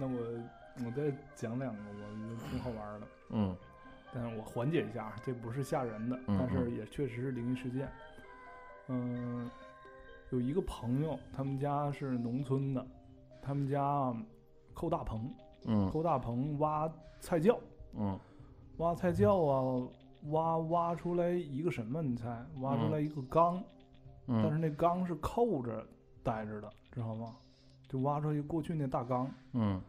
那我我再讲两个，我觉得挺好玩的。嗯但是我缓解一下，啊这不是吓人的，嗯但是嗯也确实是灵异事件。嗯，有一个朋友，他们家是农村的，他们家扣大棚，嗯扣大棚挖菜窖，嗯挖菜窖啊，挖挖出来一个什么？你猜？挖出来一个缸，但是嗯那缸是扣着待着的，知道吗？就挖出一过去那大缸，嗯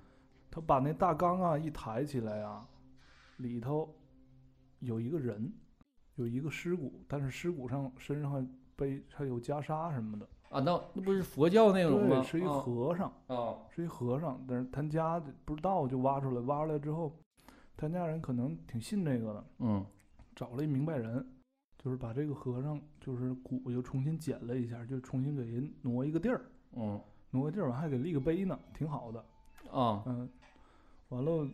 他把那大缸啊一抬起来啊，里头有一个人，有一个尸骨，但是尸骨上身上还背还有袈裟什么的，啊，那那不是佛教那种吗？对，是一啊和尚，啊是一和尚，但是他家不知道就挖出来，挖出来之后，他家人可能挺信这个的，嗯找了一明白人，就是把这个和尚就是骨又重新捡了一下，就重新给人挪一个地儿，嗯挪个地儿完还给立个碑呢，挺好的。啊嗯，完了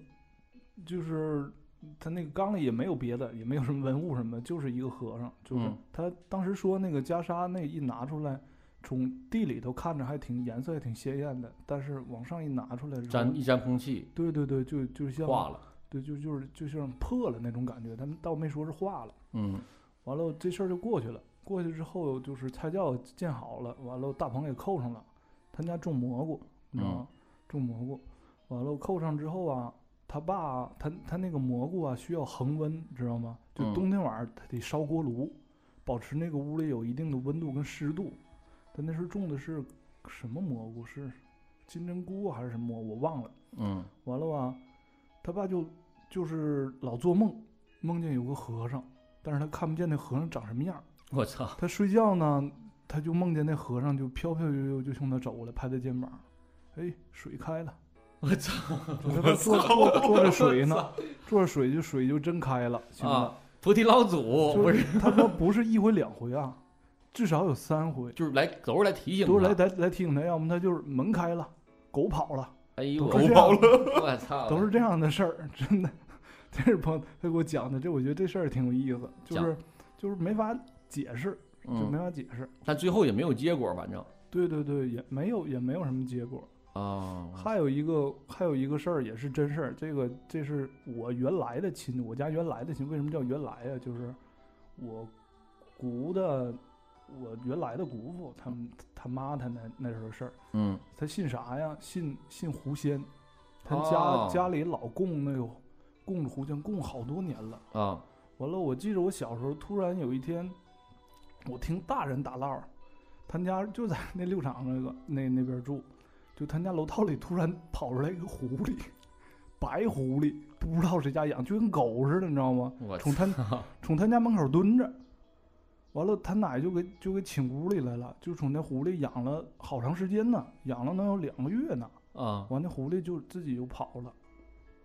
就是他那个缸里也没有别的，也没有什么文物什么的，就是一个和尚。就是嗯他当时说那个袈裟那一拿出来，从地里头看着还挺颜色还挺鲜艳的，但是往上一拿出来沾，一沾空气对对对，就就像化了。对，就就是就像破了那种感觉。他们倒没说是化了。嗯完了这事儿就过去了。过去之后就是菜窖建好了，完了大棚也扣上了。他家种蘑菇，你知道吗？种蘑菇，完了扣上之后啊，他爸他他那个蘑菇啊需要恒温，知道吗？就嗯冬天晚上他得烧锅炉，保持那个屋里有一定的温度跟湿度。他那时候种的是什么蘑菇？是金针菇还是什么蘑菇？我忘了。嗯完了吧，他爸就就是老做梦，梦见有个和尚，但是他看不见那和尚长什么样。我操！他睡觉呢，他就梦见那和尚就飘飘悠悠就向他走过来，拍他肩膀，哎，水开了，我操！我坐坐坐着水呢，坐着水就水就真开了，兄弟。啊，菩提老祖不是，他说不是一回两回啊，至少有三回，就是来都是来提醒他。都是来来来提醒他，要么他就是门开了，狗跑了，哎呦，狗跑了我操！都是这样的事儿，真的。这是朋友他给我讲的，这我觉得这事儿挺有意思，就是就是没法解释，就没嗯，法解释。但最后也没有结果，反正对对对，也没有也没有什么结果。啊，还有一个还有一个事儿也是真事儿，这个这是我原来的亲，我家原来的亲，为什么叫原来呀？就是我姑的，我原来的姑父他们他妈他那那时候事儿，嗯。他信啥呀？信信狐仙，他家、哦家里老供那个供着狐仙，供好多年了。啊，完了，我记着我小时候突然有一天，我听大人打唠儿，他家就在那六厂那个那那边住，就他家楼道里突然跑出来一个狐狸，白狐狸，不知道谁家养，就跟狗似的，你知道吗？我从他操！从他家门口蹲着，完了他奶就给就给请屋里来了，就从那狐狸养了好长时间呢，养了能有两个月呢。啊，完那狐狸就自己就跑了，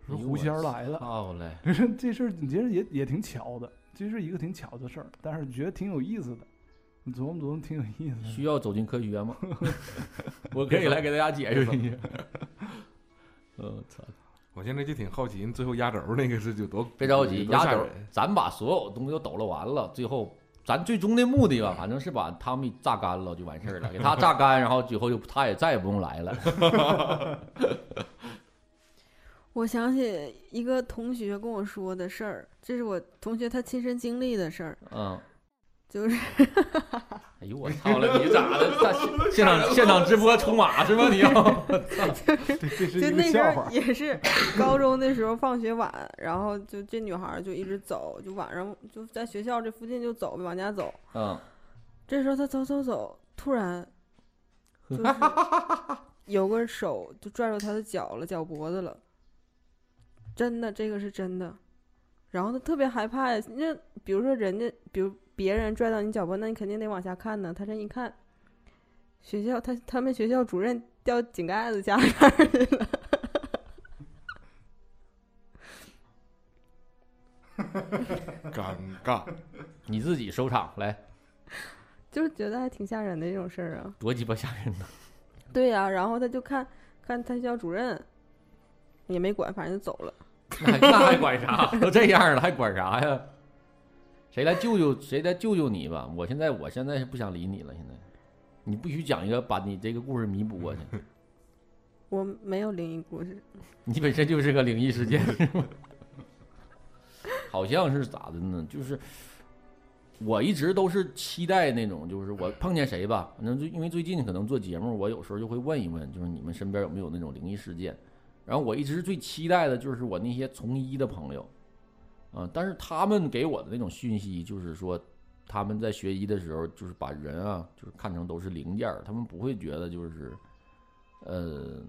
说哎呦狐仙来了。好嘞！这 这事儿，其实也也挺巧的，这是一个挺巧的事儿，但是觉得挺有意思的。你琢磨琢磨，挺有意思。需要走进科学吗？我可以来给大家解释一下。我 操！我现在就挺好奇，最后压轴那个是有多别着急，压轴，咱把所有东西都抖了完了，最后咱最终的目的吧，反正是把汤米榨干了就完事儿了，给他榨干，然后最后就他也再也不用来了。我想起一个同学跟我说的事儿，这是我同学他亲身经历的事儿，嗯，就是哎呦我操了，你咋的？在现 现场现场直播出马是吗？你要？这这是一个就那阵儿笑话。也是高中的时候放学晚，然后就这女孩儿就一直走，就晚上就在学校这附近就走，往家走。嗯，这时候她走走走，突然 就是有个手就拽住她的脚了，脚脖子了。真的，这个是真的。然后她特别害怕呀，那比如说人家，比如别人拽到你脚脖，那你肯定得往下看呢。他这一看，学校他他们学校主任掉井盖子家里边去了。尴尬。你自己收场来，就是觉得还挺吓人的这种事儿啊。多鸡巴吓人呢！对呀、然后他就看看他校主任，也没管，反正就走了。那还管啥？都这样了还管啥呀？谁来救救谁来救救你吧？我现在我现在是不想理你了。现在，你必须讲一个把你这个故事弥补过去。我没有灵异故事，你本身就是个灵异事件，是吗？好像是咋的呢？就是我一直都是期待那种，就是我碰见谁吧，反正就因为最近可能做节目，我有时候就会问一问，就是你们身边有没有那种灵异事件？然后我一直最期待的就是我那些从医的朋友，啊，但是他们给我的那种讯息就是说，他们在学医的时候，就是把人啊，就是看成都是零件儿，他们不会觉得就是，呃，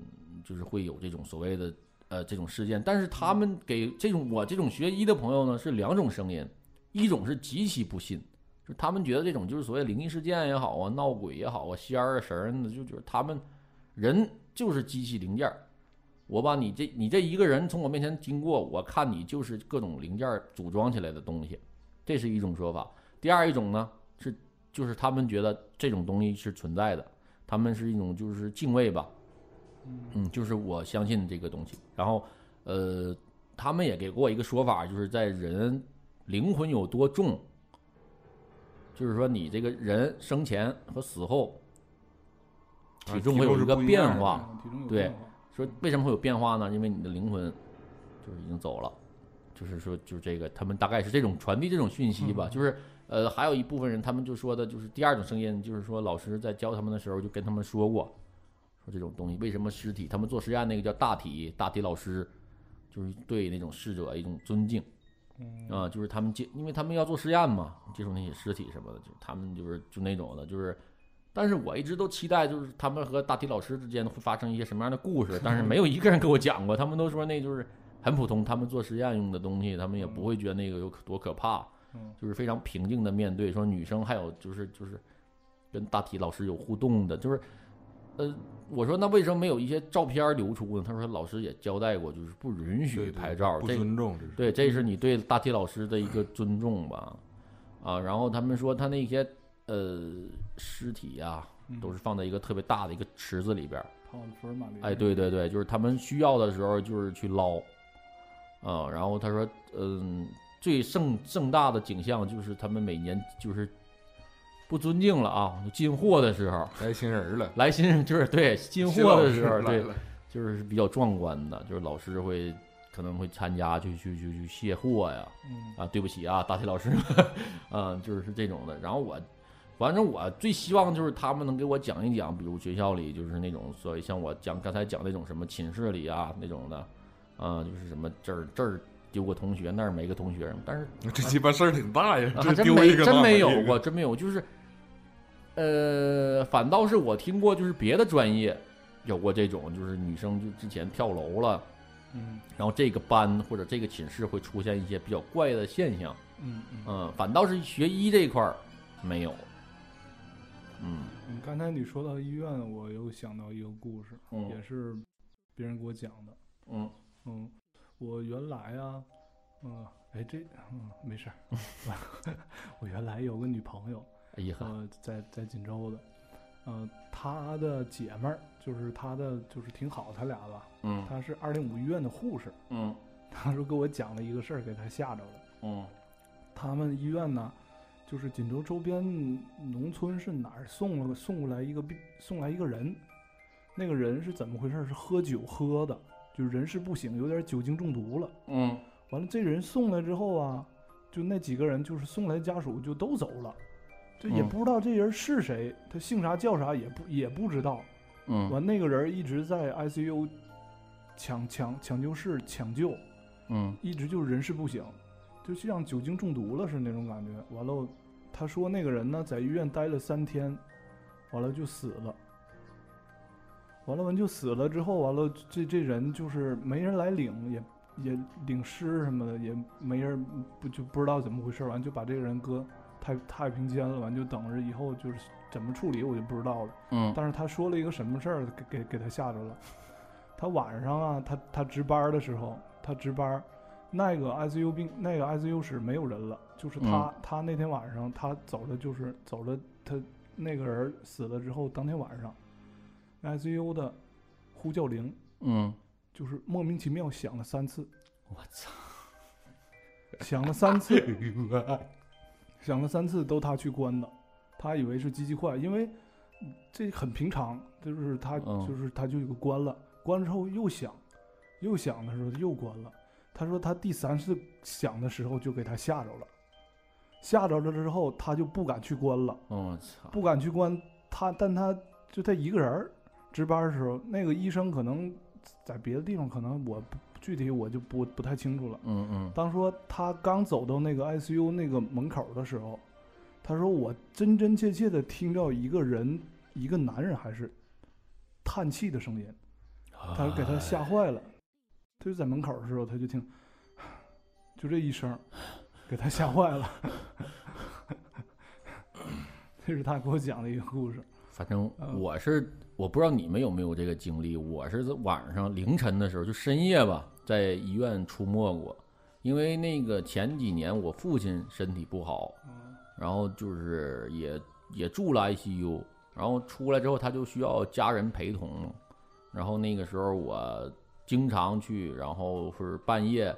就是会有这种所谓的呃这种事件。但是他们给这种我这种学医的朋友呢，是两种声音，一种是极其不信，就他们觉得这种就是所谓灵异事件也好啊，闹鬼也好啊，仙儿啊神儿的，就觉得他们人就是机器零件儿。我把你这你这一个人从我面前经过，我看你就是各种零件组装起来的东西，这是一种说法。第二一种呢是就是他们觉得这种东西是存在的，他们是一种就是敬畏吧，嗯，就是我相信这个东西。然后呃，他们也给过我一个说法，就是在人灵魂有多重，就是说你这个人生前和死后体重会有一个变化。对说为什么会有变化呢？因为你的灵魂就是已经走了，就是说就是这个，他们大概是这种传递这种讯息吧。嗯就是呃，还有一部分人他们就说的就是第二种声音，就是说老师在教他们的时候就跟他们说过，说这种东西为什么尸体，他们做实验那个叫大体大体老师，就是对那种逝者一种尊敬。嗯啊，就是他们接，因为他们要做实验嘛，接触那些尸体什么的，就他们就是就那种的，就是，但是我一直都期待，就是他们和大体老师之间会发生一些什么样的故事，但是没有一个人给我讲过，他们都说那就是很普通，他们做实验用的东西，他们也不会觉得那个有多可怕，嗯就是非常平静的面对。说女生还有就是就是跟大体老师有互动的，就是，呃，我说那为什么没有一些照片流出呢？他说老师也交代过，就是不允许拍照，不这尊重，这是对，这是你对大体老师的一个尊重吧，啊，然后他们说他那些呃尸体呀、嗯。都是放在一个特别大的一个池子里边儿，泡福尔马林。哎，对对对，就是他们需要的时候就是去捞，啊，然后他说，嗯，最盛盛大的景象就是他们每年就是不尊敬了啊，进货的时候，来新人了，来新人就是对进货的时候，对，就是比较壮观的，就是老师会可能会参加去去去去卸货呀，嗯。啊，对不起啊，大体老师，嗯，就是这种的。然后我，反正我最希望就是他们能给我讲一讲，比如学校里就是那种所谓像我讲刚才讲那种什么寝室里啊那种的，啊，就是什么这儿这儿丢个同学，那儿没个同学，但是 这鸡巴事儿挺大呀，还真没丢一个真没有过，真没有，就是，呃，反倒是我听过，就是别的专业有过这种，就是女生就之前跳楼了。嗯。然后这个班或者这个寝室会出现一些比较怪的现象，嗯嗯。嗯，反倒是学医这一块儿没有，嗯嗯，刚才你说到医院，我又想到一个故事，嗯也是别人给我讲的。嗯嗯，我原来啊，嗯，哎这，嗯，没事儿。我原来有个女朋友，呃，在在锦州的，呃，她的姐们儿就是她的就是挺好，她俩吧，嗯她是二零五医院的护士，嗯她说给我讲了一个事儿，给她吓着了。嗯他们医院呢，就是锦州周边农村是哪儿送了送过来一个病，送来一个人，那个人是怎么回事？是喝酒喝的，就是人事不省，有点酒精中毒了。嗯完了，这人送来之后啊，就那几个人就是送来家属就都走了，这也嗯不知道这人是谁，他姓啥叫啥也不也不知道。嗯完那个人一直在 ICU 抢抢抢救室抢救，嗯一直就是人事不省，就像酒精中毒了似的那种感觉。完了，他说那个人呢在医院待了三天，完了就死了。完了完就死了之后，完了这这人就是没人来领，也也领尸什么的，也没人不就不知道怎么回事，完就把这个人搁太太平间了，完就等着以后就是怎么处理我就不知道了。嗯但是他说了一个什么事儿，给给给他吓着了。他晚上啊，他他值班的时候，他值班，那个 ICU 病那个 ICU 室没有人了，就是他、他那天晚上他走的就是走了，他那个人死了之后，当天晚上，ICU 的呼叫铃嗯，就是莫名其妙响了三次，我操，响了三次，响了三次都他去关的，他以为是机器坏，因为这很平常，就是他、嗯就是他就给关了，关了之后又响，又响的时候又关了。他说他第三次响的时候就给他吓着了，吓着了之后他就不敢去关了，我操，不敢去关他，但他就他一个人儿值班的时候，那个医生可能在别的地方，可能我不具体我就不不太清楚了。嗯嗯。当说他刚走到那个 ICU 那个门口的时候，他说我真真切切的听到一个人，一个男人还是叹气的声音，他给他吓坏了。他就在门口的时候，他就听，就这一声，给他吓坏了。这是他给我讲的一个故事。反正嗯我是我不知道你们有没有这个经历，我是在晚上凌晨的时候，就深夜吧，在医院出没过。因为那个前几年我父亲身体不好，嗯然后就是也也住了 ICU，然后出来之后他就需要家人陪同，然后那个时候我经常去，然后是半夜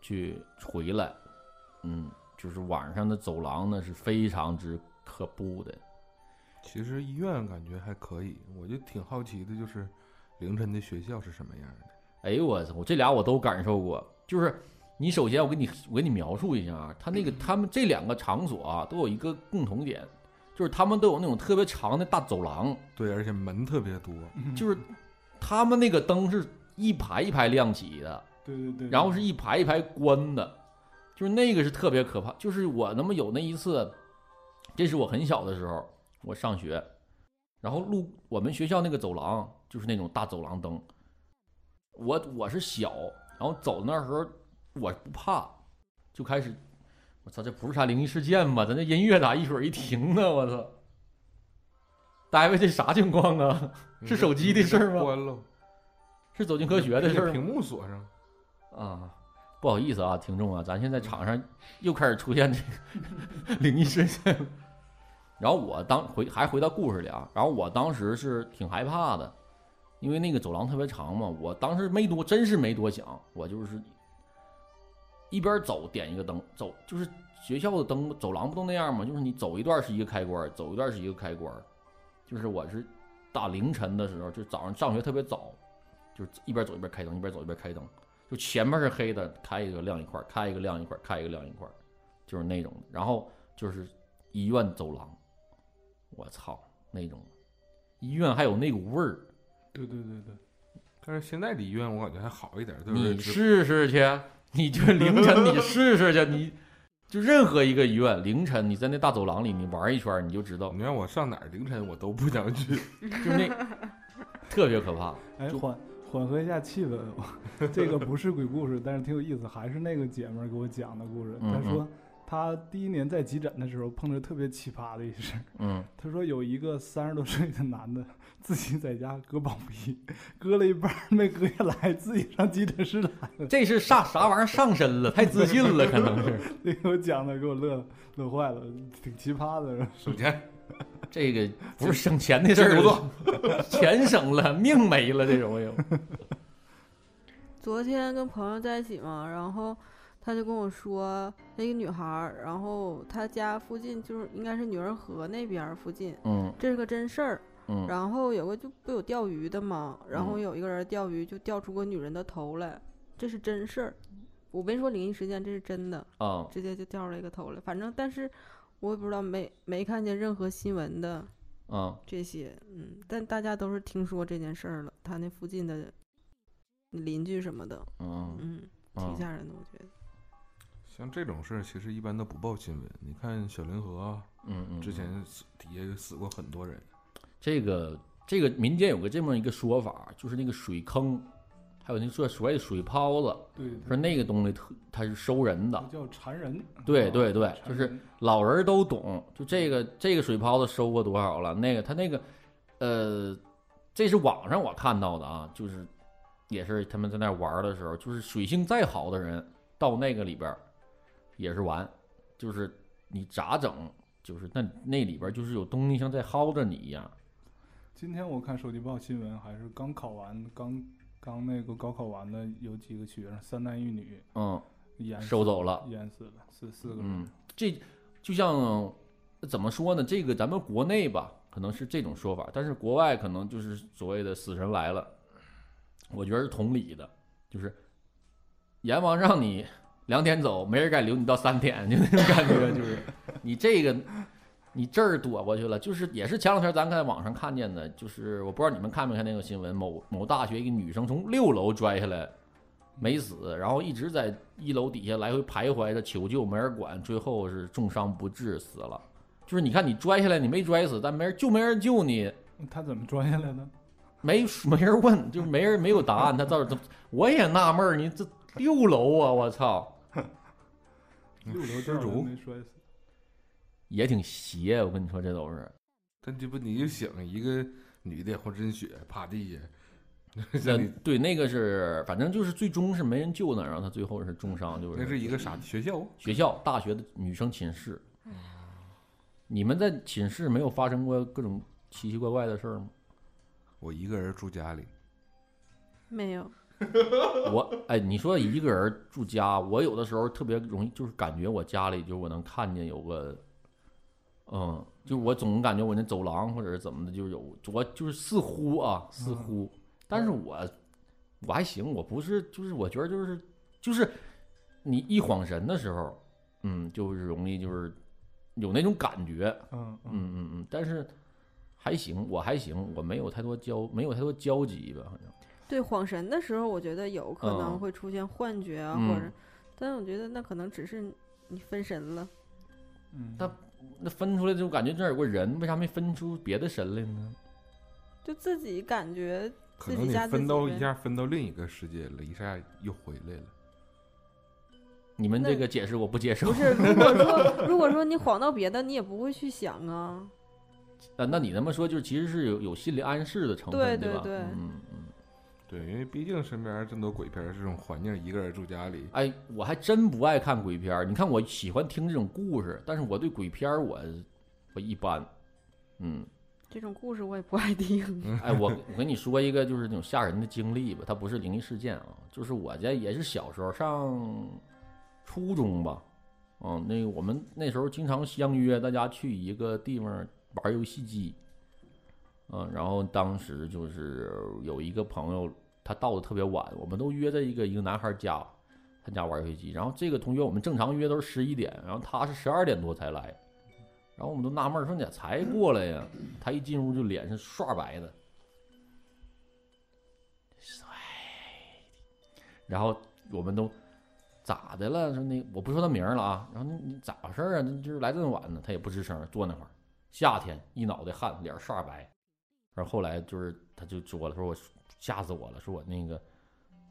去回来，嗯，就是晚上的走廊呢是非常之可怖的。其实医院感觉还可以，我就挺好奇的，就是凌晨的学校是什么样的？哎呦我操！我这俩我都感受过，就是你首先我给你我给你描述一下啊，他那个 他们这两个场所啊都有一个共同点，就是他们都有那种特别长的大走廊，对，而且门特别多，就是他们那个灯是一排一排亮起的，对对对，然后是一排一排关的，就是那个是特别可怕。就是我那么有那一次，这是我很小的时候，我上学，然后路我们学校那个走廊就是那种大走廊灯，我我是小，然后走那时候我不怕，就开始，我操，这不是啥灵异事件吧？咱这音乐咋一会儿一停呢？我操！大卫这啥情况啊？是手机的事吗关了，是走进科学的事儿？屏幕锁上，啊，不好意思啊，听众啊，咱现在场上又开始出现这个 灵异事件。然后我当回还回到故事里啊，然后我当时是挺害怕的，因为那个走廊特别长嘛，我当时没多，真是没多想，我就是一边走点一个灯，走就是学校的灯，走廊不都那样吗？就是你走一段是一个开关，走一段是一个开关，就是我是大凌晨的时候，就早上上学特别早，就是一边走一边开灯，一边走一边开灯。就前面是黑的，开一个亮一块，开一个亮一块，开一个亮一块，就是那种的。然后就是医院走廊，我操，那种医院还有那股味儿，对对对对，但是现在的医院我感觉还好一点，对不你对？试试去，你就凌晨你试试去，你就任何一个医院凌晨你在那大走廊里你玩一圈儿，你就知道，你让我上哪儿凌晨我都不想去，就那特别可怕。哎，就缓缓和一下气氛，这个不是鬼故事，但是挺有意思，还是那个姐们儿给我讲的故事。嗯她说她第一年在急诊的时候碰着特别奇葩的一事儿。嗯，她说有一个三十多岁的男的自己在家割包皮，割了一半儿没割下来，自己上急诊室来了。这是啥啥玩意儿上身了，太自信了，可能是 这给我讲的给我乐乐坏了，挺奇葩的。省钱，这个不是省钱的事儿 钱省了，命没了，这种有。昨天跟朋友在一起嘛，然后他就跟我说，那个女孩儿，然后她家附近就是应该是女儿河那边儿附近，嗯这是个真事儿。嗯然后有个就不有钓鱼的嘛，然后嗯有一个人钓鱼就钓出个女人的头来，这是真事儿。我没说灵异事件，这是真的，啊直接就钓出来一个头来。反正但是我也不知道，没没看见任何新闻的啊这些，嗯，但大家都是听说这件事儿了，他那附近的邻居什么的，嗯嗯，挺嗯吓人的，我觉得。像这种事儿其实一般都不报新闻。你看小凌河啊，嗯嗯，之前底下死过很多人，这个这个民间有个这么一个说法，就是那个水坑，还有那说所谓的水泡子，对，说那个东西特它是收人的，叫缠人。啊对对对就是老人都懂。就这个这个水泡子收过多少了？那个他那个，呃，这是网上我看到的啊，就是也是他们在那玩的时候，就是水性再好的人到那个里边儿也是玩，就是你咋整？就是那那里边儿就是有东西像在薅着你一样。今天我看手机报新闻，还是刚考完，刚刚那个高考完的有几个学生，三男一女嗯，淹收走了。淹死了，四四个人。嗯，这就像怎么说呢？这个咱们国内吧，可能是这种说法，但是国外可能就是所谓的“死神来了”，我觉得是同理的，就是阎王让你两点走，没人敢留你到三点，就那种感觉，就是 你这个你这儿躲过去了，就是也是前两天咱在网上看见的，就是我不知道你们看没看那个新闻，某某大学一个女生从六楼摔下来。没死，然后一直在一楼底下来回徘徊着求救，没人管，最后是重伤不治死了。就是你看你摔下来，你没摔死，但没人就没人救你，他怎么摔下来的？没没人问，就是没人没有答案。他到底怎么我也纳闷儿，你这六楼啊，我操，六楼失主没摔死。也挺邪。我跟你说，这都是。但这不你就想一个女的浑身血趴地下，那对那个是，反正就是最终是没人救呢，然后他最后是重伤，就是那是一个啥学校？学校大学的女生寝室。你们在寝室没有发生过各种奇奇怪怪的事儿吗？我一个人住家里，没有，我哎，你说一个人住家，我有的时候特别容易，就是感觉我家里就我能看见有个，嗯，就我总感觉我那走廊或者是怎么的，就有我就是似乎啊，似乎，但是我我还行，我不是就是我觉得就是就是你一晃神的时候，嗯，就是容易就是有那种感觉，嗯嗯，嗯嗯嗯，但是还行，我还行，我没有太多交没有太多交集吧，好像。对晃神的时候，我觉得有可能嗯。会出现幻觉啊，嗯或者，但是我觉得那可能只是你分神了。嗯，那那分出来就感觉这儿有个人，为啥没分出别的神来呢？就自己感觉可能你自己家自分到一下分到另一个世界了，一下又回来了。你们这个解释我不接受不。是，如果说 如果说你晃到别的，你也不会去想啊。呃，那你那么说，就是其实是有有心理暗示的成分，吧？对对对嗯嗯。对，因为毕竟身边这么多鬼片，这种环境，一个人住家里，哎，我还真不爱看鬼片儿。你看，我喜欢听这种故事，但是我对鬼片儿我我一般。嗯，这种故事我也不爱听。哎，我我跟你说一个就是那种吓人的经历吧，它不是灵异事件啊，就是我家也是小时候上初中吧，嗯，那个我们那时候经常相约大家去一个地方玩游戏机，嗯，然后当时就是有一个朋友他到的特别晚，我们都约在一个一个男孩家，他家玩游戏机，然后这个同学我们正常约都是十一点，然后他是十二点多才来，然后我们都纳闷儿说你咋才过来呀？他一进屋就脸是刷白的。帅然后我们都咋的了？说那我不说他名了啊。然后你你咋回事儿啊？那就是来这么晚呢，他也不吱声，坐那块儿。夏天一脑袋汗，脸刷白。然后后来就是他就说了，说我吓死我了，说我那个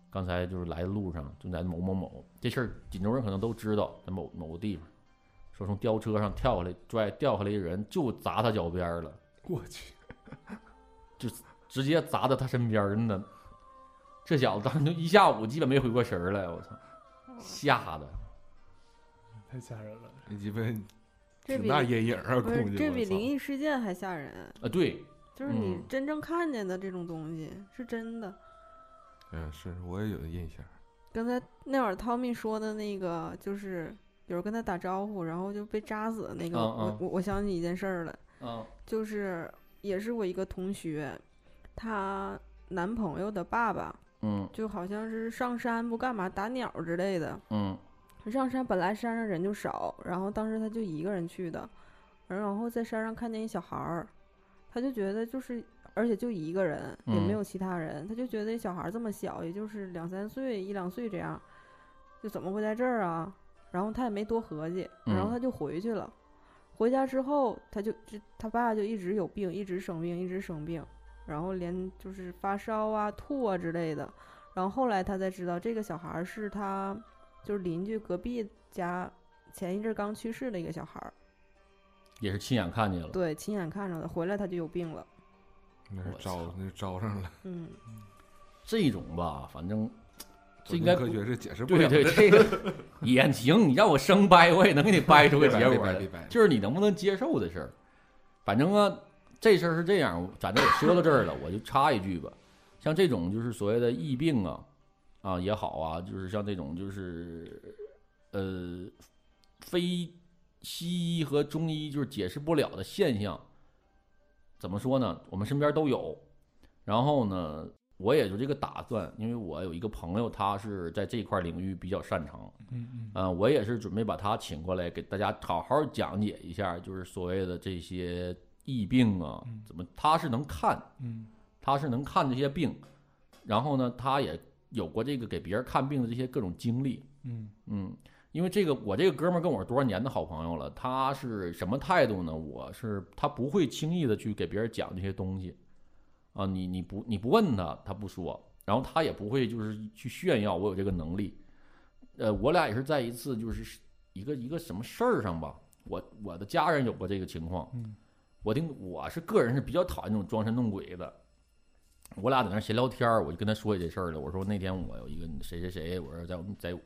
刚才就是来的路上就在某某某这事儿，锦州人可能都知道，在某某个地方，说从吊车上跳下来，拽掉下来一人就砸他脚边了。我去，就直接砸到他身边儿呢。这小子当时就一下午基本没回过神儿来，我操，吓的。太吓人了。那鸡巴挺大阴影啊，不是。这比灵异事件还吓人，啊，对，就是你嗯真正看见的这种东西是真的。嗯，是我也有印象。刚才那会儿汤米说的那个，就是有人跟他打招呼，然后就被扎死的那个，嗯我嗯我我想起一件事儿来，嗯就是也是我一个同学，她男朋友的爸爸嗯就好像是上山不干嘛打鸟之类的，嗯上山本来山上人就少，然后当时他就一个人去的，然后在山上看见一小孩儿，他就觉得就是，而且就一个人，也没嗯有其他人，他就觉得小孩儿这么小，也就是两三岁、一两岁这样，就怎么会在这儿啊？然后他也没多合计，然后嗯他就回去了。回家之后，他就就他爸就一直有病，一直生病，一直生病，然后连就是发烧啊、吐啊之类的。然后后来他才知道，这个小孩儿是他就是邻居隔壁家前一阵儿刚去世的一个小孩儿，也是亲眼看见了。对，亲眼看着的，回来他就有病了。那是，招那是招上了，嗯，这种吧，反正这这应该科学是解释不了的。对对，这个 也行，你让我生掰，我也能给你掰出个结果来就是你能不能接受的事儿。反正啊，这事儿是这样，反正也说到这儿了，我就插一句吧。像这种就是所谓的疫病啊，啊也好啊，就是像这种就是呃非西医和中医就是解释不了的现象，怎么说呢？我们身边都有。然后呢，我也就这个打算，因为我有一个朋友，他是在这块领域比较擅长，嗯嗯。啊、我也是准备把他请过来，给大家好好讲解一下，就是所谓的这些疫病啊嗯，怎么他是能看，嗯。他是能看这些病，然后呢，他也有过这个给别人看病的这些各种经历，嗯。嗯，因为这个我这个哥们儿跟我是多少年的好朋友了，他是什么态度呢？我是他不会轻易的去给别人讲这些东西，啊，你你不你不问他，他不说，然后他也不会就是去炫耀我有这个能力，呃，我俩也是在一次就是一个一个什么事儿上吧，我我的家人有过这个情况，嗯我听我是个人是比较讨厌那种装神弄鬼的。我俩在那闲聊天儿，我就跟他说起这事儿了。我说那天我有一个谁谁谁，我说在在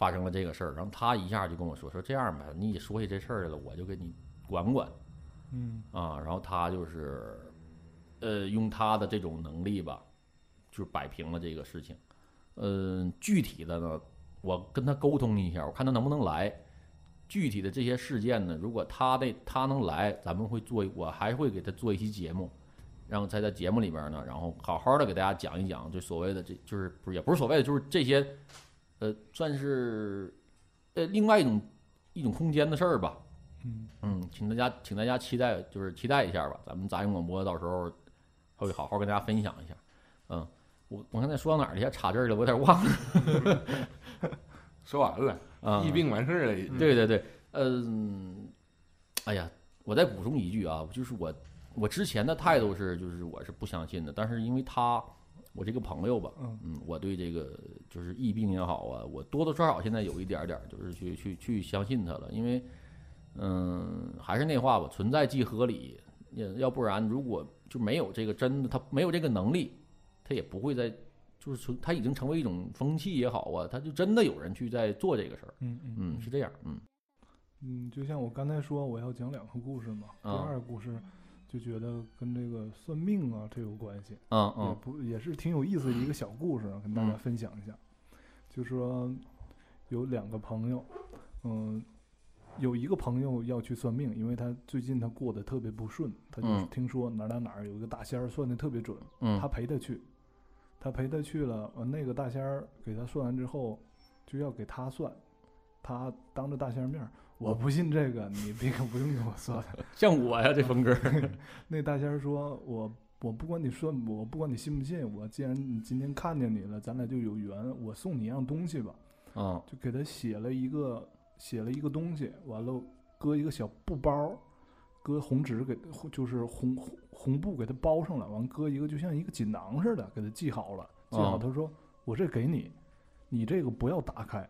发生了这个事儿，然后他一下就跟我说说这样吧，你说起这事儿来了，我就给你管管嗯啊。然后他就是呃用他的这种能力吧，就是摆平了这个事情。嗯、具体的呢，我跟他沟通一下，我看他能不能来。具体的这些事件呢，如果他的他能来，咱们会做，我还会给他做一期节目，然后在在节目里边呢，然后好好的给大家讲一讲，就所谓的这就是不是也不是所谓的，就是这些，呃，算是呃另外一种一种空间的事儿吧。嗯嗯，请大家请大家期待，就是期待一下吧。咱们杂音广播到时候会好好跟大家分享一下。嗯，我我刚才说到哪儿了？一下插这儿了，我有点忘了。说完了，啊，疫病完事儿了。对对对，嗯，哎呀，我再补充一句啊，就是我我之前的态度是，就是我是不相信的，但是因为他，我这个朋友吧，嗯嗯，我对这个就是疫病也好啊，我多多少少现在有一点点儿就是去去去相信他了，因为，嗯，还是那话吧，存在即合理，要要不然如果就没有这个真的他没有这个能力，他也不会在。就是说，他已经成为一种风气也好啊，他就真的有人去在做这个事儿，嗯嗯嗯，是这样，嗯。嗯，就像我刚才说，我要讲两个故事嘛。第啊二个故事就觉得跟这个算命啊这有关系，也嗯。也不也是挺有意思的一个小故事啊，跟大家嗯。分享一下。就说有两个朋友，嗯，有一个朋友要去算命，因为他最近他过得特别不顺，他就听说哪儿哪儿哪儿有一个大仙儿算的特别准，嗯。他陪他去，他陪他去了，完那个大仙儿给他算完之后，就要给他算，他当着大仙儿面儿，我不信这个，你这个不用给我算。像我呀，这风格，那大仙儿说，我我不管你算，我不管你信不信，我既然你今天看见你了，咱俩就有缘，我送你一样东西吧，嗯就给他写了一个写了一个东西，完了搁一个小布包，搁红纸给就是红红红布给他包上了，完搁一个就像一个锦囊似的，给他系好了，系好哦他说我这给你，你这个不要打开，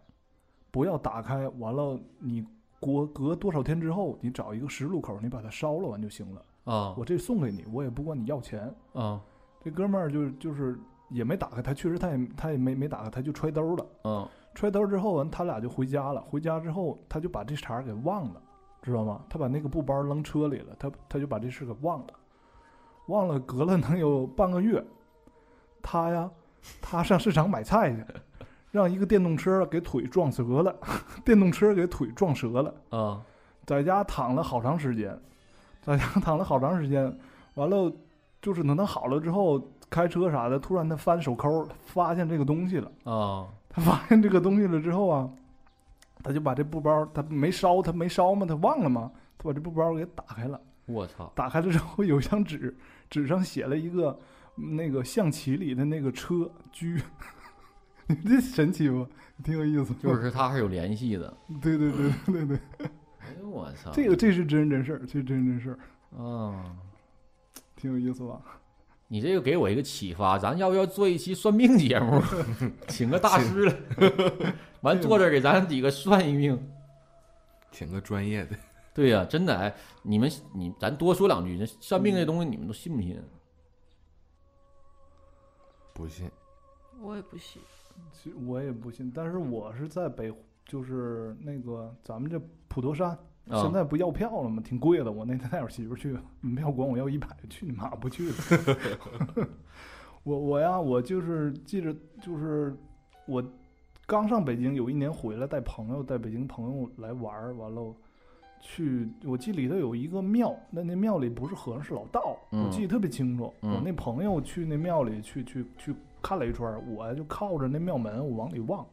不要打开，完了你过隔多少天之后，你找一个十字路口，你把它烧了完就行了。啊我这送给你，我也不管你要钱。啊这哥们儿就就是也没打开，他确实他也他也没没打开，他就揣兜了。嗯揣兜之后完，他俩就回家了。回家之后，他就把这茬给忘了，知道吗？他把那个布包扔车里了，他他就把这事给忘了。忘了，隔了能有半个月，他呀，他上市场买菜去，让一个电动车给腿撞折了，电动车给腿撞折了。啊在家躺了好长时间，在家躺了好长时间，完了就是等他好了之后，开车啥的，突然他翻手抠，发现这个东西了。啊他发现这个东西了之后啊，他就把这布包，他没烧，他没烧吗？他忘了吗？他把这布包给打开了，我操，打开了之后有一张纸，纸上写了一个嗯那个象棋里的那个车车，你 这神奇不？挺有意思。就是他是有联系的。对对对对对对，哎呦我操，这个这是真人真事儿，这是真人真事儿，啊，挺有意思吧？你这个给我一个启发，咱要不要做一期算命节目，请个大师来，完坐这给咱几个算一命。请个专业的，对呀、真的哎，你们你咱多说两句，这算命这东西你们都信不信？不信。我也不信。其实我也不信，但是我是在北，就是那个咱们这普陀山，啊现在不要票了吗？挺贵的。我那天带我媳妇儿去，门票管我要一百，去你妈不去了。我我呀，我就是记着，就是我刚上北京有一年回来带朋友，带北京朋友来玩儿，完了去，我记里头有一个庙，那那庙里不是和尚是老道，嗯我记得特别清楚。嗯我那朋友去那庙里去去去看了一圈，我就靠着那庙门，我往里望，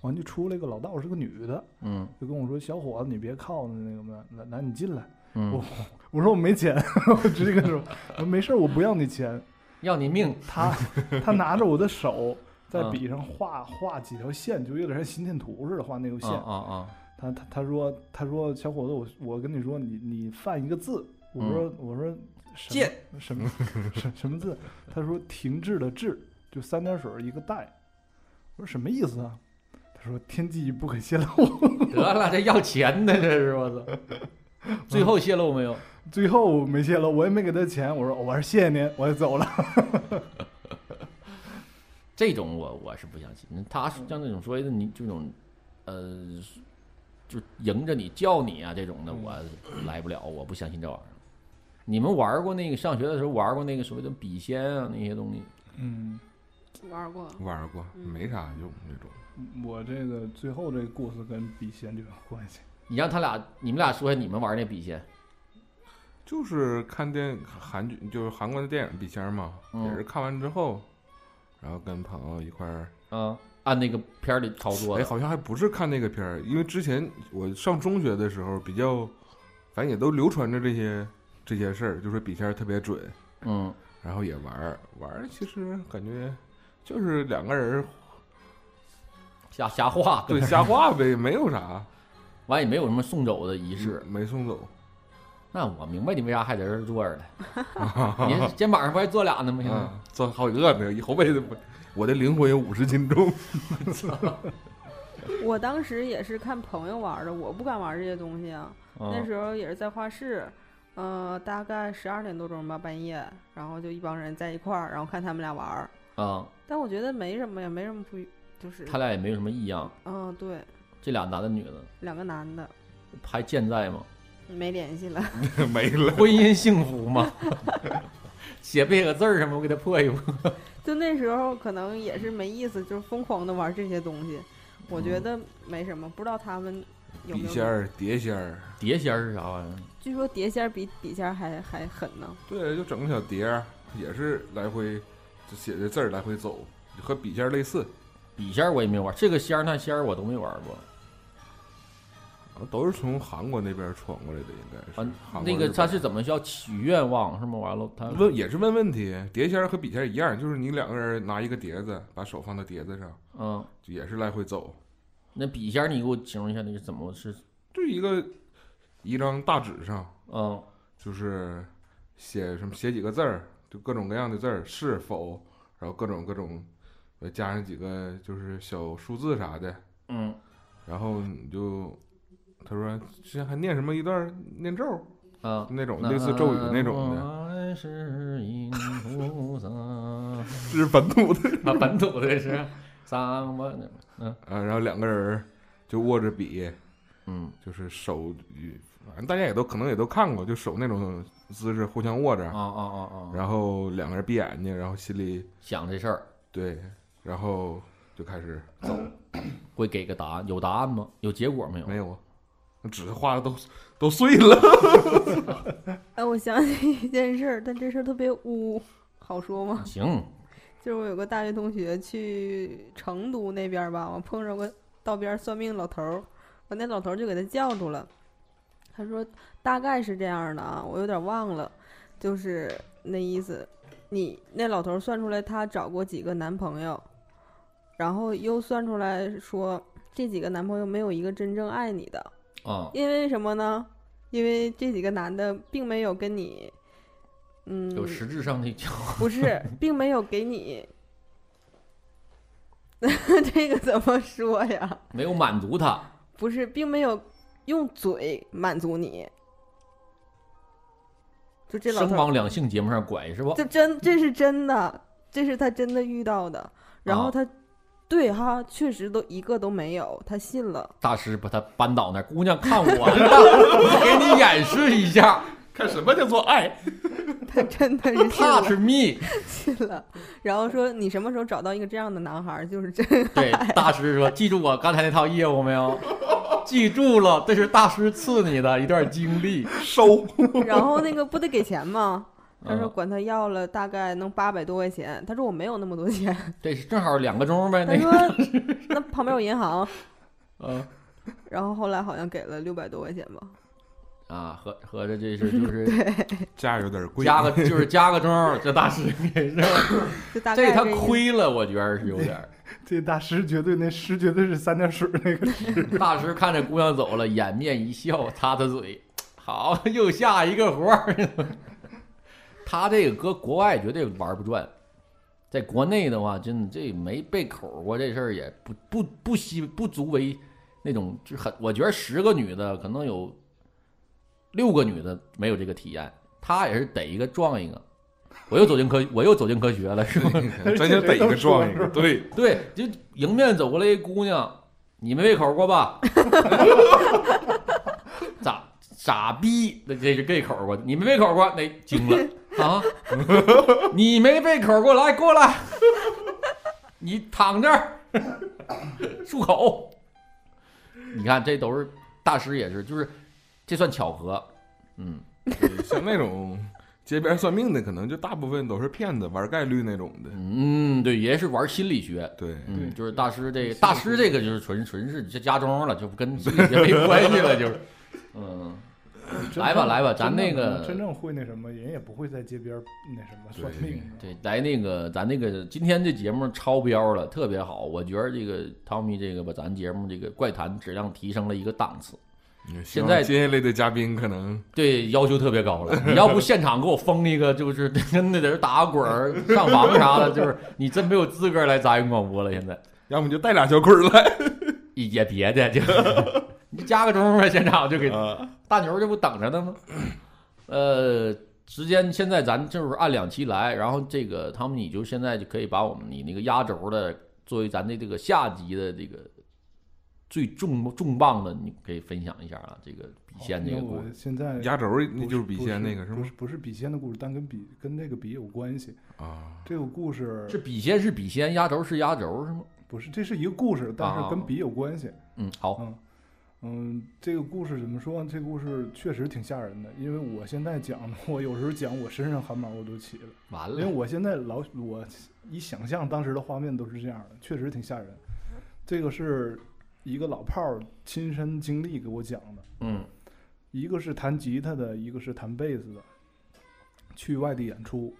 完就出来一个老道，是个女的，嗯就跟我说：“小伙子，你别靠着那个门，来来，你进来。”嗯我，我说我没钱，我直接跟他说：“我说没事儿，我不要你钱。要你命，”他他拿着我的手在嗯笔上画画几条线，就有点像心电图似的画那个线。啊啊啊，他他他说他说小伙子，我我跟你说，你你犯一个字。我说、我说什么什么 什什么字？他说停滞的滞，就三点水儿一个带。我说什么意思啊？他说天机不可泄露。得了，这要钱的这是我操，最后泄露没有？最后没泄露，我也没给他钱。我说我说谢谢您，我就走了。这种我我是不相信。他是像那种所谓的你这种，呃，就迎着你叫你啊这种的，我来不了，我不相信这玩意儿。你们玩过那个上学的时候玩过那个所谓的笔仙啊那些东西？嗯，玩过，玩过，嗯没啥用那种。我这个最后这个故事跟笔仙就有关系。你让他俩，你们俩说一下你们玩那笔仙。就是看电韩剧，就是韩国的电影《笔仙》嘛，嗯也是看完之后，然后跟朋友一块儿，啊，按那个片儿里操作哎，的。好像还不是看那个片儿，因为之前我上中学的时候比较，反正也都流传着这些这些事儿，就说笔仙儿特别准，嗯，然后也玩儿玩儿，其实感觉就是两个人儿瞎瞎画，对瞎画呗，没有啥 完也没有什么送走的仪式。没送走。那我明白你为啥还在这儿坐着了。你肩膀上不还坐俩呢吗？现在啊，做好几个呢，以后辈子不，我的灵魂有五十斤重。我当时也是看朋友玩的，我不敢玩这些东西啊。那嗯时候也是在画室，呃，大概十二点多钟吧，半夜，然后就一帮人在一块儿，然后看他们俩玩儿。啊，但我觉得没什么呀，没什么不，就是，他俩也没有什么异样。嗯，对，这俩男的女的两个男的还健在吗？没联系了。没了。婚姻幸福吗？写背个字儿什么，我给他破一破。就那时候可能也是没意思，就是疯狂的玩这些东西。我觉嗯得没什么，不知道他们有没有。笔仙儿、碟仙儿，碟仙儿是啥玩意儿？据说碟仙儿比笔仙儿还还狠呢。对，就整个小碟儿，也是来回就写的字儿来回走，和笔仙儿类似，笔仙儿我也没玩，这个仙儿那仙儿我都没玩过。啊都是从韩国那边传过来的，应该是。啊韩，国那个日本他是怎么需要许愿望是吗？完了他问也是问问题，碟仙儿和笔仙儿一样，就是你两个人拿一个碟子，把手放到碟子上，嗯，就也是来回走，那笔仙儿你给我形容一下那个怎么是？就一个一张大纸上，嗯就是写什么写几个字儿，就各种各样的字儿，是否，然后各种各种，呃，加上几个就是小数字啥的，嗯。然后你就，他说之前还念什么一段念咒，啊，那种类似咒语那种的，是因菩萨啊，这是本土的，本土的是三万嗯。啊，然后两个人就握着笔，嗯。就是手，反正大家也都可能也都看过，就手那种姿势互相握着啊，啊啊啊，然后两个人闭眼睛，然后心里想这事儿对，然后就开始走，会给个答案，有答案吗？有结果没有？没有啊，纸画的都 都碎了。哎，我想起一件事儿，但这事儿特别污，好说吗？行，就是我有个大学同学去成都那边儿吧，我碰着个道边儿算命老头儿，我那老头儿就给他叫住了，他说大概是这样的啊，我有点忘了，就是那意思，你那老头算出来他找过几个男朋友，然后又算出来说这几个男朋友没有一个真正爱你的，啊，因为什么呢？因为这几个男的并没有跟你，嗯，有实质上的交不是，并没有给你。这个怎么说呀？没有满足他，不是，并没有用嘴满足你。就这老头儿，声往两性节目上拐是不？这真这是真的，这是他真的遇到的。然后啊他，对哈，确实都一个都没有，他信了。大师把他扳倒那儿，姑娘看我呢，我给你演示一下看什么叫做爱？他真的是信，touch，me。信了。然后说你什么时候找到一个这样的男孩儿，就是真对，大师说，记住我刚才那套业务没有？记住了，这是大师赐你的一段经历。收，然后那个不得给钱吗？他说嗯管他要了大概能八百多块钱，他说我没有那么多钱，这是正好两个钟呗，他那个，说那旁边有银行，嗯然后后来好像给了六百多块钱吧。啊，合合着这是就是 价有点贵，加个就是加个钟，这大师给是吧？就大概这他亏了，我觉得是有点儿。这大师绝对那诗绝对是三点水那个 大师看着姑娘走了，掩面一笑，擦擦嘴，好，又下一个活儿。他这个搁国外绝对玩不转，在国内的话，真的这没被口过这事儿，也不不不稀不足为那种，就很我觉得十个女的可能有六个女的没有这个体验，她也是逮一个撞一个。我又走进科，我又走进科学了，是吧？咱就逮一个撞一个，对，对，就迎面走过来一姑娘，你没胃口过吧？咋傻逼？那这是被口过，你没胃口过，那惊了啊！你没胃口过，来过来，你躺这儿，漱口。你看，这都是大师也是，就是这算巧合，嗯，像那种街边算命的，可能就大部分都是骗子，玩概率那种的。嗯，对，也是玩心理学，对，嗯，对就是大师这个大师这个就是纯纯是这家装了，就跟心理学没关系了，就是，嗯，来吧来吧咱那个真正会那什么人也不会在街边那什么算命。对，来那个咱那个今天这节目超标了，特别好，我觉得这个汤米这个把咱节目这个怪谈质量提升了一个档次，现现在接下来的嘉宾可能对要求特别高了。你要不现场给我封一个，就是真的在这打个滚儿、上房啥的，就是你真没有资格来杂音广播了。现在要么就带俩小鬼儿来。也别的就 你加个钟呗，现场就给啊，大牛这不等着呢吗？呃，时间现在咱就是按两期来，然后这个汤姆，你就现在就可以把我们你那个压轴的作为咱的这个下集的这个最重重磅的，你可以分享一下啊，这个笔仙这个故事。现在压轴那就是笔仙那个是吗不是？不是笔仙的故事，但跟笔跟那个笔有关系。啊，这个故事是笔仙是笔仙，压轴是压轴是吗？不是这是一个故事，但啊是跟笔有关系。嗯，好，嗯嗯，这个故事怎么说？这个故事确实挺吓人的，因为我现在讲，我有时候讲我身上汗毛我都起了，完了因为，我现在老我一想象当时的画面都是这样的，确实挺吓人。这个是一个老炮儿亲身经历给我讲的，嗯一个是弹吉他的，一个是弹贝斯的，去外地演出，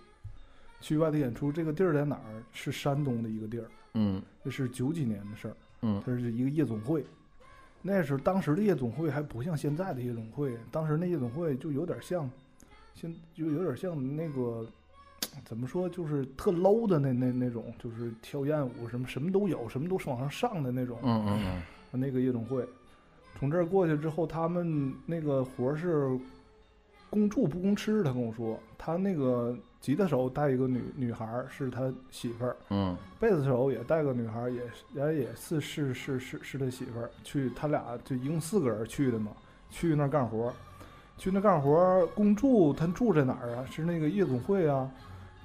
去外地演出，这个地儿在哪儿？是山东的一个地儿，嗯这是九几年的事儿。嗯它是一个夜总会。那时候当时的夜总会还不像现在的夜总会，当时那夜总会就有点像，现就有点像那个怎么说，就是特 low 的那那那种，就是跳艳舞什么什么都有，什么都是往上上的那种。嗯嗯嗯那个夜总会，从这儿过去之后，他们那个活儿是供住不供吃，他跟我说，他那个吉他手带一个女女孩儿是他媳妇儿，嗯贝斯手也带个女孩儿，也是也也是是是是是他媳妇儿，去他俩就一共四个人去的嘛，去那儿干活，去那干活儿公住，他住在哪儿啊？是那个夜总会啊，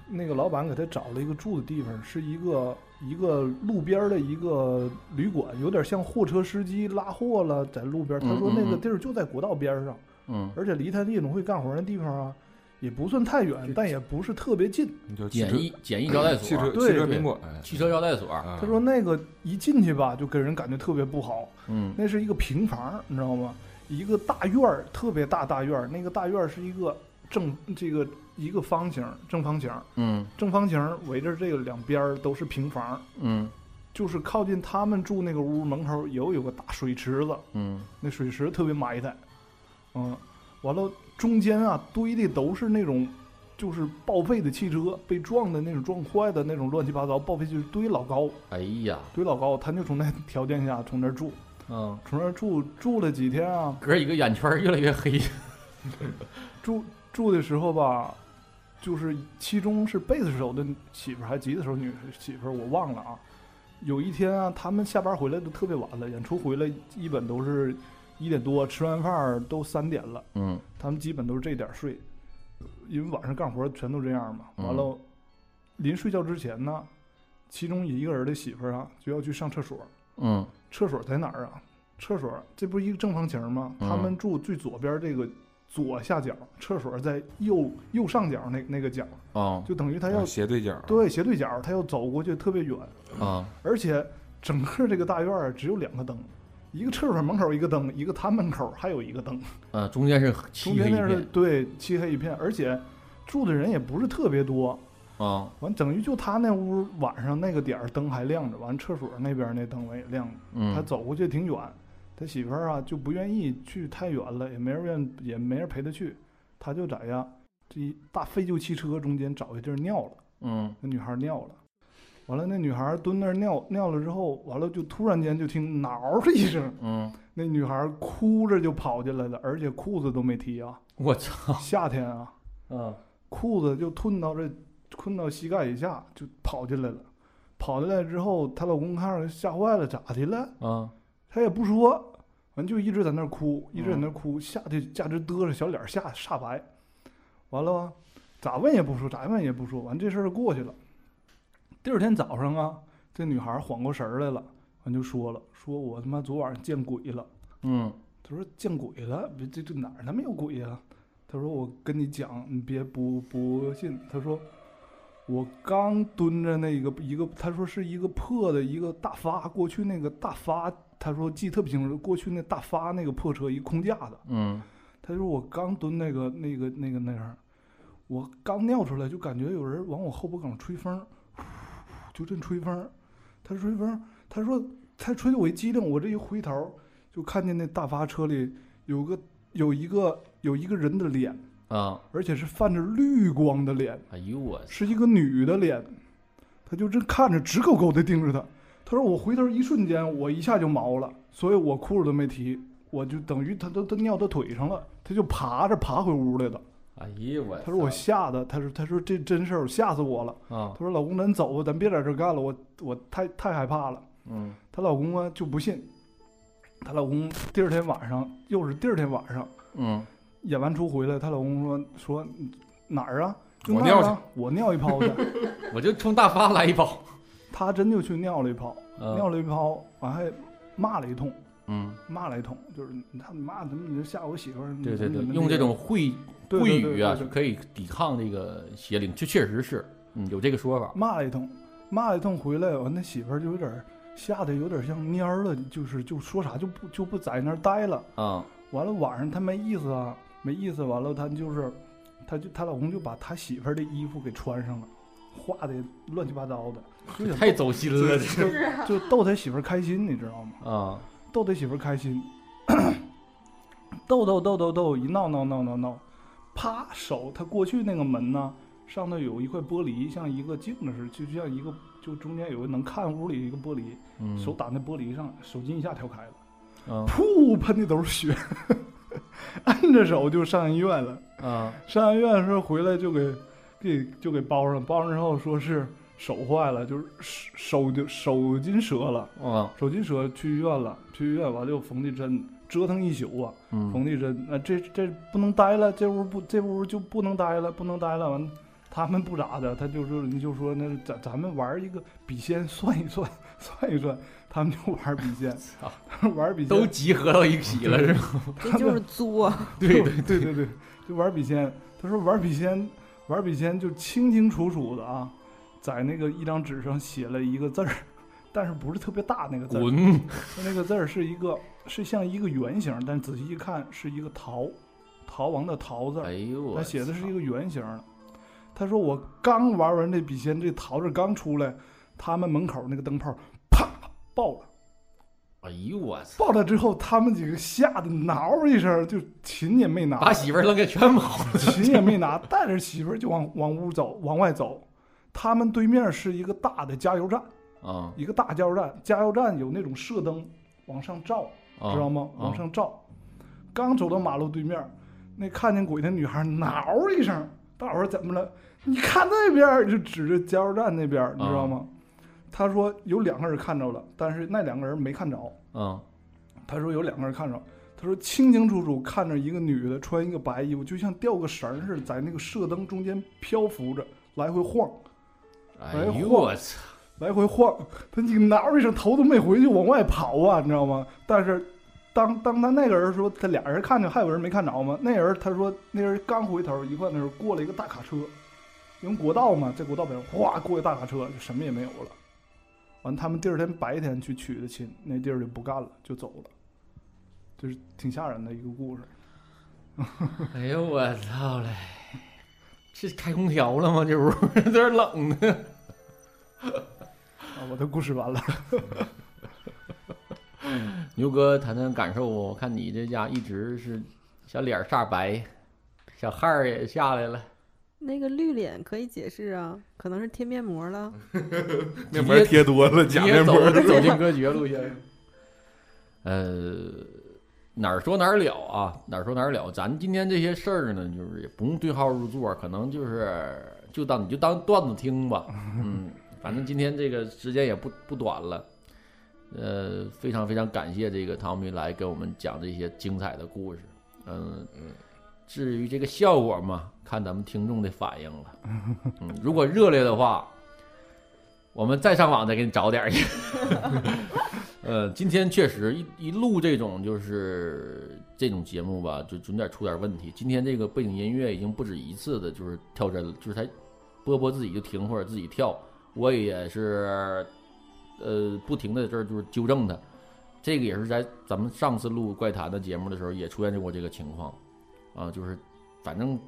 那个老板给他找了一个住的地方，是一个一个路边的一个旅馆，有点像货车司机拉货了，在路边。他说那个地儿就在国道边上，嗯，而且离他夜总会干活儿那地方啊，也不算太远，但也不是特别近。你叫汽车简易简易招待汽车所，对对汽车宾馆。汽车招待所，啊他说那个一进去吧，就给人感觉特别不好。嗯那是一个平房，你知道吗？一个大院儿，特别大大院儿。那个大院儿是一个正这个一个方形正方形，嗯。正方形围着这个两边都是平房，嗯。就是靠近他们住那个屋门口有有个大水池子，嗯。那水池特别埋汰，嗯，完了中间啊堆的都是那种。就是报废的汽车，被撞的那种撞坏的那种乱七八糟报废汽车堆老高，哎呀，堆老高，他就从那条件下从那儿住，嗯，从那儿住住了几天啊，哥一个眼圈越来越黑，住住的时候吧，就是其中是贝斯手的媳妇儿还吉他手女媳妇儿，我忘了啊。有一天啊，他们下班回来都特别晚了，演出回来基本都是一点多，吃完饭都三点了，嗯他们基本都是这点儿睡，因为晚上干活全都这样嘛。嗯完了，临睡觉之前呢，其中一个人的媳妇儿啊就要去上厕所，嗯厕所在哪儿啊？厕所这不是一个正方形吗？他嗯们住最左边这个左下角，厕所在右右上角那那个角，啊就等于他要啊斜对角，对斜对角，他要走过去特别远，啊。而且整个这个大院儿只有两个灯，一个厕所门口一个灯，一个他门口还有一个灯，啊，中间是中漆黑一间那是片。对漆黑一片，而且住的人也不是特别多，啊。完等于就他那屋晚上那个点儿灯还亮着，完厕所那边那灯也亮着，他嗯走过去挺远，他媳妇儿啊就不愿意去太远了，也没人愿也没人陪他去，他就在呀这一大废旧汽车中间找一地儿尿了。嗯那女孩尿了，完了那女孩蹲那儿尿尿了之后，完了就突然间就听挠的一声，嗯，那女孩哭着就跑进来了，而且裤子都没提啊，我操夏天啊，嗯裤子就吞到这困到膝盖以下就跑进来了，跑进来之后，她老公看着吓坏了，咋的了？啊她也不说，完就一直在那儿哭，一直在那儿哭，吓得价值嘚着，小脸儿吓煞白，完了咋问也不说，咋问也不说，完这事儿就过去了。第二天早上啊，这女孩缓过神儿来了，完就说了，说我他妈昨晚上见鬼了。嗯他说见鬼了，这这这哪儿他妈有鬼呀、他说我跟你讲，你别不不信。他说我刚蹲着那个一个，他说是一个破的一个大发，过去那个大发，他说记特别清楚，过去那大发那个破车一空架子，嗯。他说我刚蹲那个那个那个那样，我刚尿出来就感觉有人往我后脖梗吹风，就这吹风，他吹风，他说他吹的我一激灵，我这一回头就看见那大发车里有个有一个有一个人的脸，啊，而且是泛着绿光的脸，哎呦我是一个女的脸，他就这看着直勾勾的盯着他。他说我回头一瞬间，我一下就毛了，所以我裤子都没提，我就等于他都都尿他腿上了，他就爬着爬回屋来的。哎呦我他说我吓的，他说他说这真事儿吓死我了。啊他说老公咱走吧，咱别在这干了，我我太太害怕了。嗯她老公啊就不信，她老公第二天晚上又是第二天晚上嗯演完出回来，她老公说说哪儿啊？我尿那儿啊，我尿一泡去。我就冲大发来一包，他真就去尿了一泡，嗯尿了一泡，完还骂了一通，嗯骂了一通，就是你看你妈怎么你就吓我媳妇儿？对对对用这那个种秽对秽对对对对语啊是可以抵抗这个邪灵，这确实是，嗯，有这个说法。骂了一通，骂了一通回来，完那媳妇儿就有点儿吓得有点像蔫儿了，就是就说啥就不就不在那儿待了。啊完了晚上她没意思啊，没意思，完了她就是，她就她老公就把他媳妇儿的衣服给穿上了，画的乱七八糟的，就想太走心了，就是啊，就逗他媳妇儿开心，你知道吗？啊逗他媳妇儿开心，逗逗逗逗逗，一闹闹闹闹闹，啪手他过去那个门呢，上头有一块玻璃，像一个镜子似的，就像一个就中间有个能看屋里一个玻璃，嗯，手打那玻璃上，手机一下跳开了，啊噗喷的都是血，按着手就上医院了。啊上医院的时候回来就给给就给包上，包上之后说是手坏了，就是手就手筋折了。啊手筋折去医院了，去医院完了又缝的针，折腾一宿啊，嗯缝的针，那、这这不能待了，这屋不这屋就不能待了，不能待了。完，他们不咋的，他就说你就说那咱咱们玩一个笔仙算一算，算一算，他们就玩笔仙 操，玩笔仙都集合到一起了是吗？这就是作啊，对对 对对对，就玩笔仙。他说玩笔仙，玩笔仙就清清楚楚的啊，在那个一张纸上写了一个字儿，但是不是特别大那个字儿，滚！那个字儿是一个是像一个圆形，但仔细一看是一个逃，逃亡的逃字儿哎，呦我他写的是一个圆形的。他说我刚玩完这笔仙，这桃子刚出来，他们门口那个灯泡啪爆了，哎呦我操！爆了之后，他们几个吓得挠一声，就琴也没拿，把媳妇儿扔给全跑了。琴也没拿，带着媳妇儿就往往屋走，往外走。他们对面是一个大的加油站，啊一个大加油站，加油站有那种射灯往上照，啊！知道吗？啊往上照。刚走到马路对面，那看见鬼的女孩挠一声，大伙儿怎么了？你看那边儿，就指着加油站那边，你知道吗？他说有两个人看着了，但是那两个人没看着。嗯他说有两个人看着，他说清清楚楚看着一个女的穿一个白衣服，就像吊个绳似的，在那个射灯中间漂浮着，来回晃，哎呦我操！来回晃。他你挠一声，头都没回去，往外跑啊，你知道吗？但是当当他那个人说他俩人看着，还有人没看着吗？那人他说那人刚回头一看，那时候过了一个大卡车，因为国道嘛，在国道边上哗过一大卡车，就什么也没有了。完，他们第二天白天去取的亲，那地儿就不干了，就走了，就是挺吓人的一个故事。哎呦我操嘞！这开空调了吗？这屋有点 冷呢。啊，我的故事完了。牛哥谈谈感受，我看你这家一直是小脸煞白，小汗儿也下来了。那个绿脸可以解释啊，可能是贴面膜了。面膜贴多了，假面膜。走走进歌绝路线。呃，哪儿说哪儿了啊？哪儿说哪儿了？咱今天这些事儿呢，就是也不用对号入座，可能就是就当你就当段子听吧。嗯，反正今天这个时间也不不短了。呃，非常非常感谢这个汤米来给我们讲这些精彩的故事。嗯嗯，至于这个效果嘛，看咱们听众的反应了。嗯，如果热烈的话，我们再上网再给你找点儿去。呃，今天确实一一录这种就是这种节目吧，就准点出点问题。今天这个背景音乐已经不止一次的，就是跳帧了，就是他波波自己就停或者自己跳，我也是呃不停的在这儿就是纠正他。这个也是在咱们上次录怪谈的节目的时候也出现过这个情况，啊，就是反正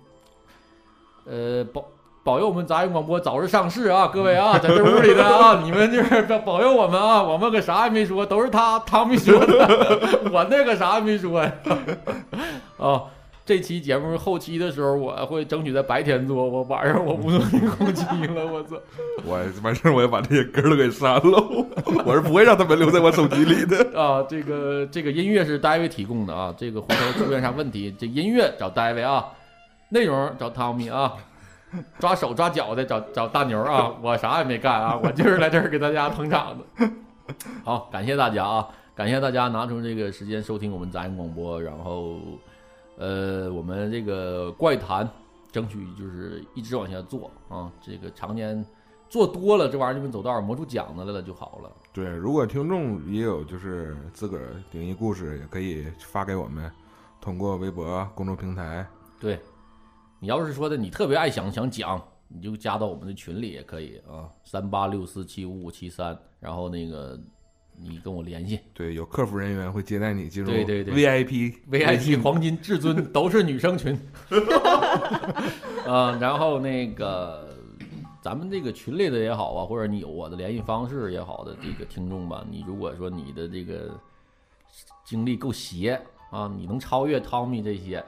呃保保佑我们杂音广播早日上市啊，各位啊，在这屋里的啊，你们就是保保佑我们啊，我们可啥也没说，都是他汤米说的，我那个啥也没说呀。啊，这期节目后期的时候，我会争取在白天做，我晚上我不做这个后期了，我操。我完事儿我要把这些歌都给删了，我是不会让他们留在我手机里的。啊，这个这个音乐是戴维提供的啊，这个回头出现啥问题，这音乐找戴维啊，内容找汤米啊，抓手抓脚的找找大牛啊，我啥也没干啊，我就是来这儿给大家捧场的。好，感谢大家啊，感谢大家拿出这个时间收听我们杂音广播，然后呃，我们这个怪谈争取就是一直往下做啊，这个常年做多了，这玩意儿就跟走道儿磨出茧子来了就好了。对，如果听众也有就是自个儿灵异故事，也可以发给我们，通过微博公众平台。对，你要是说的你特别爱想想讲，你就加到我们的群里也可以啊，三八六四七五五七三，然后那个你跟我联系。对，有客服人员会接待你进入对对对。VIP 微，VIP 黄金至尊都是女生群，啊，然后那个咱们这个群里的也好啊，或者你有我的联系方式也好的这个听众吧，你如果说你的这个经历够邪啊，你能超越汤米这些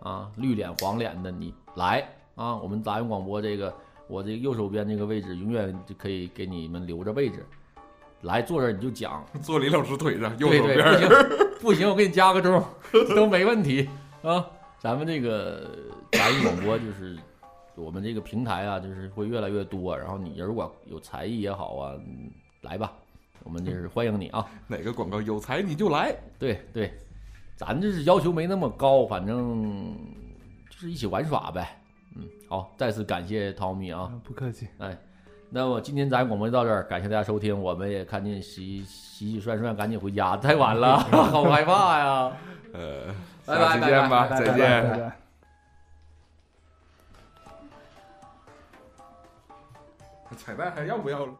啊绿脸黄脸的，你来啊，我们杂音广播这个我这个右手边这个位置永远就可以给你们留着位置，来坐这儿你就讲，坐李老师腿上，右手边儿。不行不行，我给你加个钟，都没问题啊。咱们这个杂音广播就是我们这个平台啊，就是会越来越多。然后你如果有才艺也好啊，嗯来吧，我们就是欢迎你啊。哪个广告有才你就来。对对，咱这是要求没那么高，反正就是一起玩耍呗。嗯，好，再次感谢 Tommy 啊。啊，不客气。哎那么今天咱广播就到这儿，感谢大家收听，我们也看见洗洗洗涮涮，赶紧回家，太晚了，好害怕呀。呃，拜拜再见吧，再见。彩蛋还要不要了？